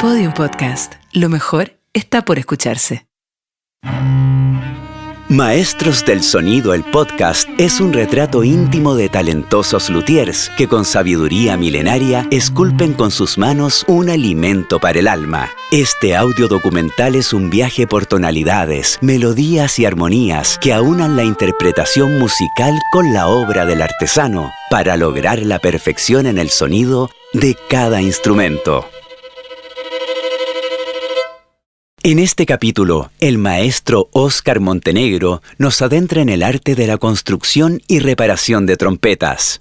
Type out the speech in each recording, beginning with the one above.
Podium Podcast. Lo mejor está por escucharse. Maestros del Sonido, el podcast, es un retrato íntimo de talentosos luthiers que con sabiduría milenaria esculpen con sus manos un alimento para el alma. Este audio documental es un viaje por tonalidades, melodías y armonías que aunan la interpretación musical con la obra del artesano para lograr la perfección en el sonido de cada instrumento. En este capítulo, el maestro Oscar Montenegro nos adentra en el arte de la construcción y reparación de trompetas.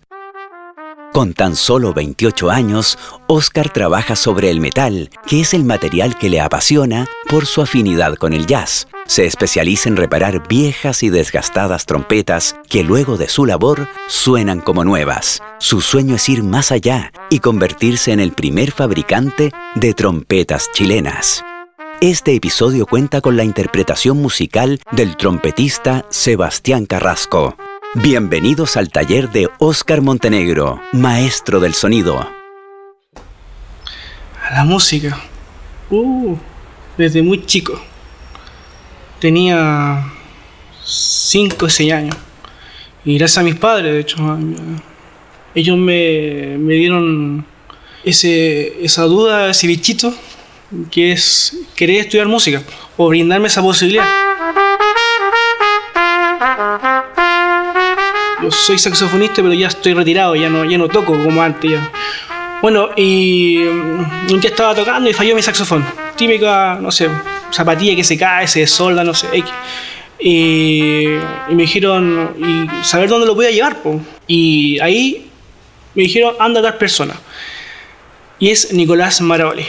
Con tan solo 28 años, Oscar trabaja sobre el metal, que es el material que le apasiona por su afinidad con el jazz. Se especializa en reparar viejas y desgastadas trompetas que luego de su labor suenan como nuevas. Su sueño es ir más allá y convertirse en el primer fabricante de trompetas chilenas. Este episodio cuenta con la interpretación musical del trompetista Sebastián Carrasco. Bienvenidos al taller de Oscar Montenegro, maestro del sonido. A la música. Uh, desde muy chico. Tenía 5 o 6 años. Y gracias a mis padres, de hecho, ellos me, me dieron ese, esa duda, ese bichito que es querer estudiar música o brindarme esa posibilidad. Yo soy saxofonista, pero ya estoy retirado, ya no, ya no toco como antes. Ya. Bueno, y mm, un día estaba tocando y falló mi saxofón. Típica, no sé, zapatilla que se cae, se solda, no sé. Y, me dijeron, y saber dónde lo voy a llevar. Y ahí me dijeron, anda a dar persona. Y es Nicolás Maroli.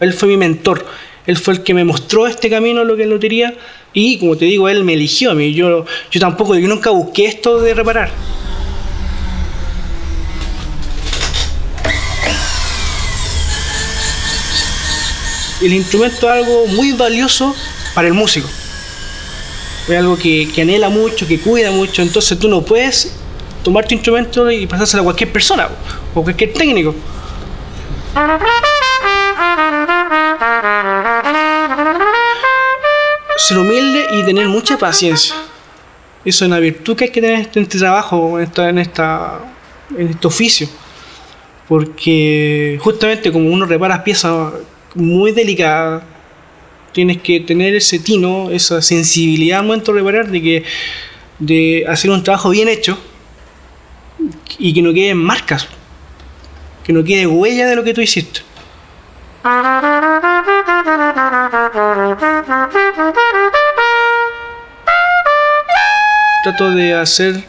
Él fue mi mentor. Él fue el que me mostró este camino, lo que es lotería. Y como te digo, él me eligió a mí. Yo, yo tampoco, yo nunca busqué esto de reparar. El instrumento es algo muy valioso para el músico. Es algo que, anhela mucho, que cuida mucho. Entonces tú no puedes tomar tu instrumento y pasárselo a cualquier persona o cualquier técnico. Ser humilde y tener mucha paciencia. Eso es una virtud que hay que tener en este trabajo, en, esta, en, este oficio. Porque justamente como uno repara piezas muy delicadas, tienes que tener ese tino, esa sensibilidad al momento de reparar, de, que, de hacer un trabajo bien hecho y que no queden marcas, que no quede huella de lo que tú hiciste. Trato de hacer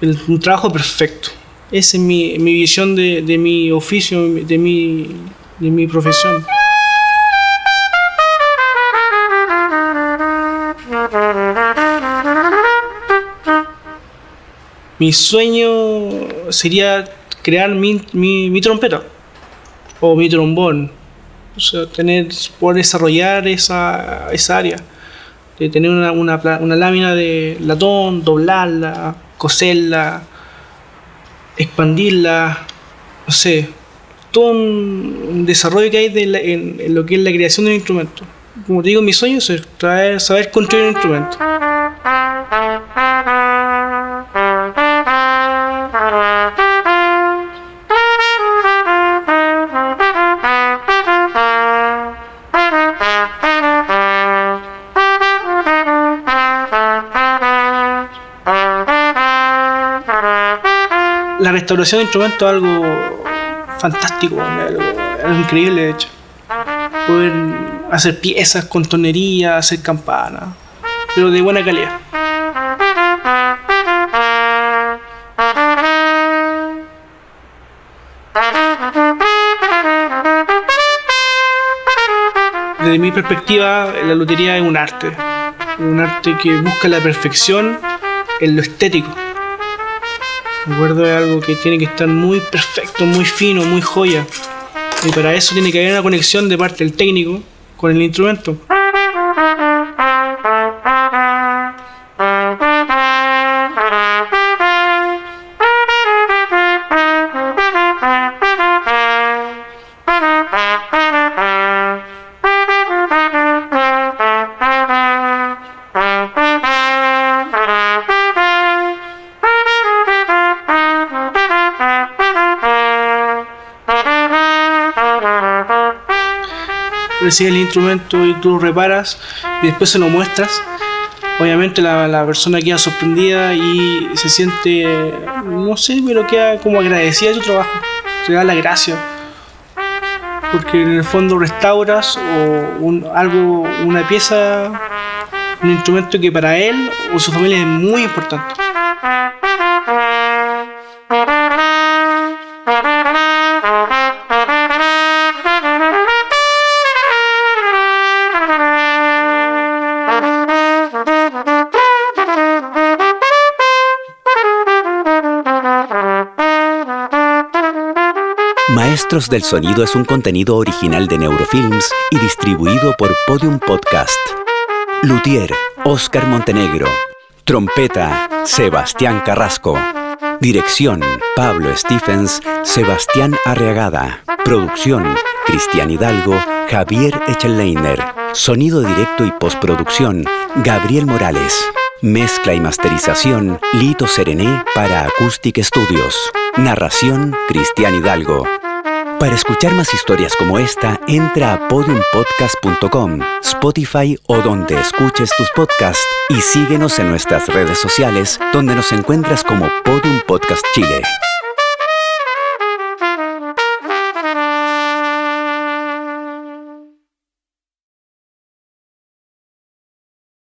un trabajo perfecto. Esa es mi, visión de, mi oficio, de mi, de mi profesión. Mi sueño sería crear mi, mi trompeta o mi trombón o sea, tener, poder desarrollar esa, esa área, de tener una, una, una lámina de latón, doblarla, coserla, expandirla, no sé, todo un, desarrollo que hay de en, lo que es la creación de un instrumento. Como te digo, mi sueño es traer, saber construir un instrumento. La restauración de instrumentos es algo fantástico, algo, increíble de hecho. Poder hacer piezas con tonería, hacer campanas, pero de buena calidad. Desde mi perspectiva, la lotería es un arte, un arte que busca la perfección en lo estético Recuerdo es algo que tiene que estar muy perfecto, muy fino, muy joya. Y para eso tiene que haber una conexión de parte del técnico con el instrumento. Recibes el instrumento y tú lo reparas y después se lo muestras, obviamente la, la, persona queda sorprendida y se siente, no sé, pero queda como agradecida de tu trabajo, te da la gracia. Porque en el fondo restauras o algo, una pieza, un instrumento que para él o su familia es muy importante. Maestros del Sonido es un contenido original de Neurofilms y distribuido por Podium Podcast. Luthier, Oscar Montenegro. Trompeta, Sebastián Carrasco. Dirección, Pablo Stephens, Sebastián Arreagada. Producción, Cristian Hidalgo, Javier Echelleiner. Sonido directo y postproducción, Gabriel Morales. Mezcla y masterización, Lito Serené para Acoustic Studios. Narración, Cristian Hidalgo. Para escuchar más historias como esta, entra a podiumpodcast.com, Spotify o donde escuches tus podcasts y síguenos en nuestras redes sociales donde nos encuentras como Podium Podcast Chile.